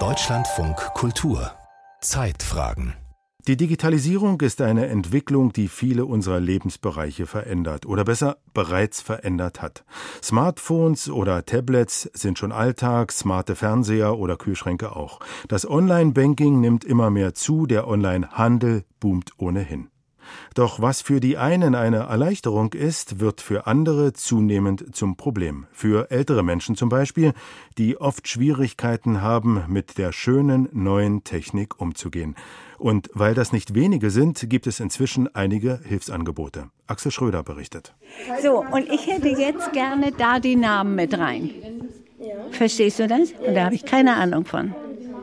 Deutschlandfunk Kultur Zeitfragen die Digitalisierung ist eine Entwicklung, die viele unserer Lebensbereiche verändert oder besser bereits verändert hat. Smartphones oder Tablets sind schon Alltag, smarte Fernseher oder Kühlschränke auch. Das Online-Banking nimmt immer mehr zu, der Online-Handel boomt ohnehin. Doch was für die einen eine Erleichterung ist, wird für andere zunehmend zum Problem. Für ältere Menschen zum Beispiel, die oft Schwierigkeiten haben, mit der schönen neuen Technik umzugehen. Und weil das nicht wenige sind, gibt es inzwischen einige Hilfsangebote. Axel Schröder berichtet. So, und ich hätte jetzt gerne da die Namen mit rein. Verstehst du das? Und da habe ich keine Ahnung von.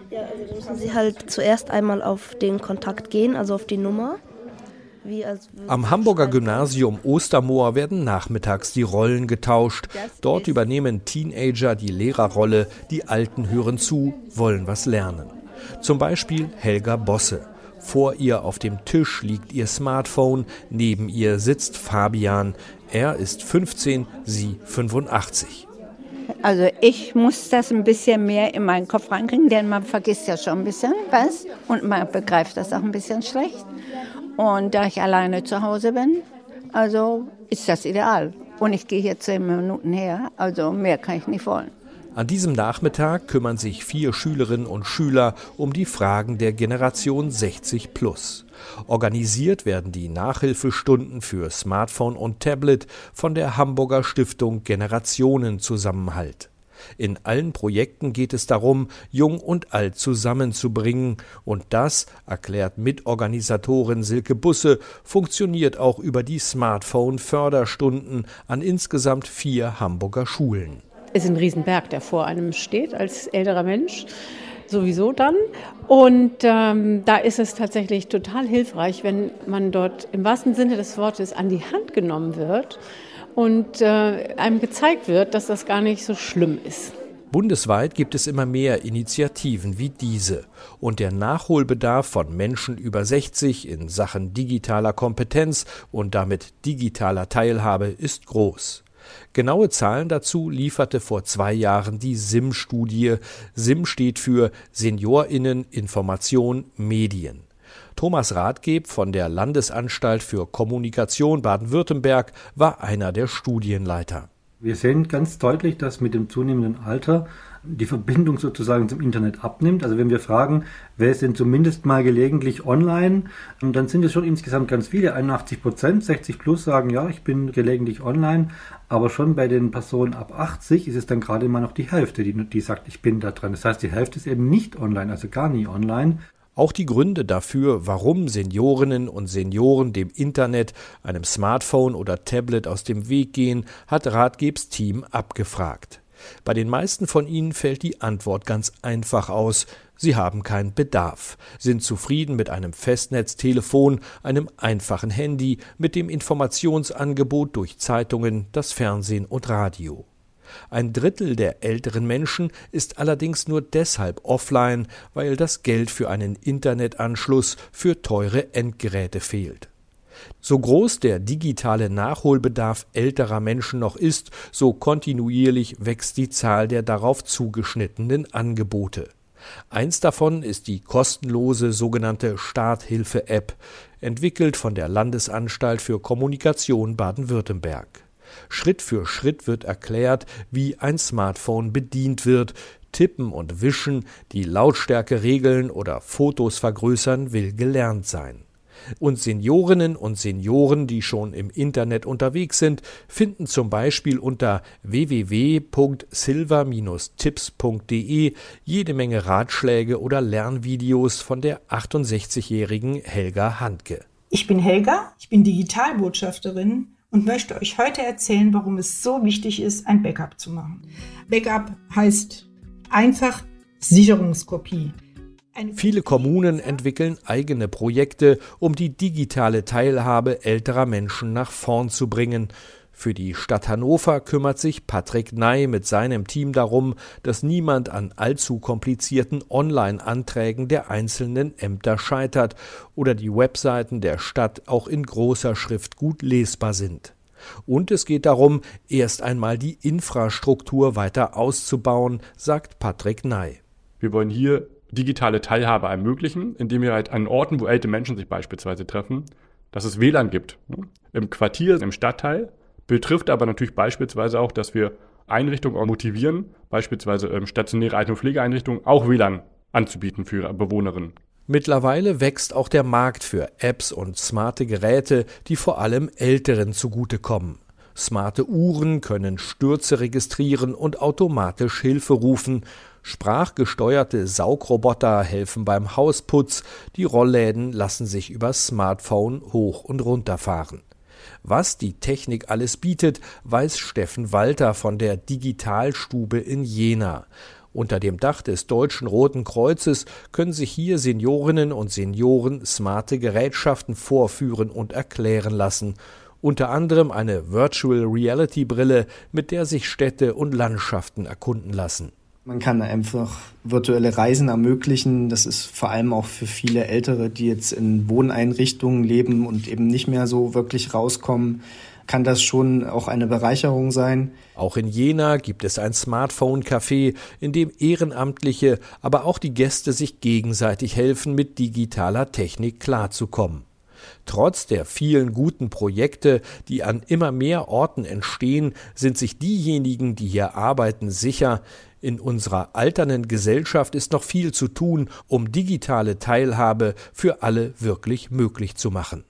Ja, also müssen Sie halt zuerst einmal auf den Kontakt gehen, also auf die Nummer. Am Hamburger Gymnasium Ostermoor werden nachmittags die Rollen getauscht. Dort übernehmen Teenager die Lehrerrolle, die Alten hören zu, wollen was lernen. Zum Beispiel Helga Bosse. Vor ihr auf dem Tisch liegt ihr Smartphone, neben ihr sitzt Fabian. Er ist 15, sie 85. Also ich muss das ein bisschen mehr in meinen Kopf reinkriegen, denn man vergisst ja schon ein bisschen was und man begreift das auch ein bisschen schlecht. Und da ich alleine zu Hause bin, also ist das ideal. Und ich gehe hier zehn Minuten her, also mehr kann ich nicht wollen. An diesem Nachmittag kümmern sich vier Schülerinnen und Schüler um die Fragen der Generation 60 plus. Organisiert werden die Nachhilfestunden für Smartphone und Tablet von der Hamburger Stiftung Generationenzusammenhalt. In allen Projekten geht es darum, Jung und Alt zusammenzubringen, und das, erklärt Mitorganisatorin Silke Busse, funktioniert auch über die Smartphone-Förderstunden an insgesamt vier Hamburger Schulen. Es ist ein Riesenberg, der vor einem steht als älterer Mensch sowieso dann. Und ähm, da ist es tatsächlich total hilfreich, wenn man dort im wahrsten Sinne des Wortes an die Hand genommen wird und äh, einem gezeigt wird, dass das gar nicht so schlimm ist. Bundesweit gibt es immer mehr Initiativen wie diese und der Nachholbedarf von Menschen über 60 in Sachen digitaler Kompetenz und damit digitaler Teilhabe ist groß. Genaue Zahlen dazu lieferte vor zwei Jahren die SIM-Studie. SIM steht für Seniorinnen Information Medien. Thomas Rathgeb von der Landesanstalt für Kommunikation Baden-Württemberg war einer der Studienleiter. Wir sehen ganz deutlich, dass mit dem zunehmenden Alter die Verbindung sozusagen zum Internet abnimmt. Also wenn wir fragen, wer ist denn zumindest mal gelegentlich online, dann sind es schon insgesamt ganz viele, 81 Prozent, 60 plus sagen, ja, ich bin gelegentlich online, aber schon bei den Personen ab 80 ist es dann gerade immer noch die Hälfte, die, die sagt, ich bin da dran. Das heißt, die Hälfte ist eben nicht online, also gar nie online. Auch die Gründe dafür, warum Seniorinnen und Senioren dem Internet, einem Smartphone oder Tablet aus dem Weg gehen, hat Ratgebs Team abgefragt. Bei den meisten von ihnen fällt die Antwort ganz einfach aus. Sie haben keinen Bedarf, sind zufrieden mit einem Festnetztelefon, einem einfachen Handy, mit dem Informationsangebot durch Zeitungen, das Fernsehen und Radio. Ein Drittel der älteren Menschen ist allerdings nur deshalb offline, weil das Geld für einen Internetanschluss für teure Endgeräte fehlt. So groß der digitale Nachholbedarf älterer Menschen noch ist, so kontinuierlich wächst die Zahl der darauf zugeschnittenen Angebote. Eins davon ist die kostenlose sogenannte Starthilfe-App, entwickelt von der Landesanstalt für Kommunikation Baden-Württemberg. Schritt für Schritt wird erklärt, wie ein Smartphone bedient wird. Tippen und Wischen, die Lautstärke regeln oder Fotos vergrößern will gelernt sein. Und Seniorinnen und Senioren, die schon im Internet unterwegs sind, finden zum Beispiel unter www.silver-tipps.de jede Menge Ratschläge oder Lernvideos von der 68-jährigen Helga Handke. Ich bin Helga, ich bin Digitalbotschafterin und möchte euch heute erzählen, warum es so wichtig ist, ein Backup zu machen. Backup heißt einfach Sicherungskopie. Viele Kommunen entwickeln eigene Projekte, um die digitale Teilhabe älterer Menschen nach vorn zu bringen. Für die Stadt Hannover kümmert sich Patrick Ney mit seinem Team darum, dass niemand an allzu komplizierten Online-Anträgen der einzelnen Ämter scheitert oder die Webseiten der Stadt auch in großer Schrift gut lesbar sind. Und es geht darum, erst einmal die Infrastruktur weiter auszubauen, sagt Patrick Ney. Wir wollen hier digitale Teilhabe ermöglichen, indem wir halt an Orten, wo ältere Menschen sich beispielsweise treffen, dass es WLAN gibt. Ne? Im Quartier, im Stadtteil, betrifft aber natürlich beispielsweise auch, dass wir Einrichtungen motivieren, beispielsweise ähm, stationäre Alten- und Pflegeeinrichtungen, auch WLAN anzubieten für Bewohnerinnen. Mittlerweile wächst auch der Markt für Apps und smarte Geräte, die vor allem Älteren zugutekommen. Smarte Uhren können Stürze registrieren und automatisch Hilfe rufen. Sprachgesteuerte Saugroboter helfen beim Hausputz. Die Rollläden lassen sich über Smartphone hoch und runter fahren. Was die Technik alles bietet, weiß Steffen Walter von der Digitalstube in Jena. Unter dem Dach des Deutschen Roten Kreuzes können sich hier Seniorinnen und Senioren smarte Gerätschaften vorführen und erklären lassen. Unter anderem eine Virtual Reality Brille, mit der sich Städte und Landschaften erkunden lassen. Man kann einfach virtuelle Reisen ermöglichen. Das ist vor allem auch für viele Ältere, die jetzt in Wohneinrichtungen leben und eben nicht mehr so wirklich rauskommen, kann das schon auch eine Bereicherung sein. Auch in Jena gibt es ein Smartphone-Café, in dem Ehrenamtliche, aber auch die Gäste sich gegenseitig helfen, mit digitaler Technik klarzukommen. Trotz der vielen guten Projekte, die an immer mehr Orten entstehen, sind sich diejenigen, die hier arbeiten, sicher, in unserer alternden Gesellschaft ist noch viel zu tun, um digitale Teilhabe für alle wirklich möglich zu machen.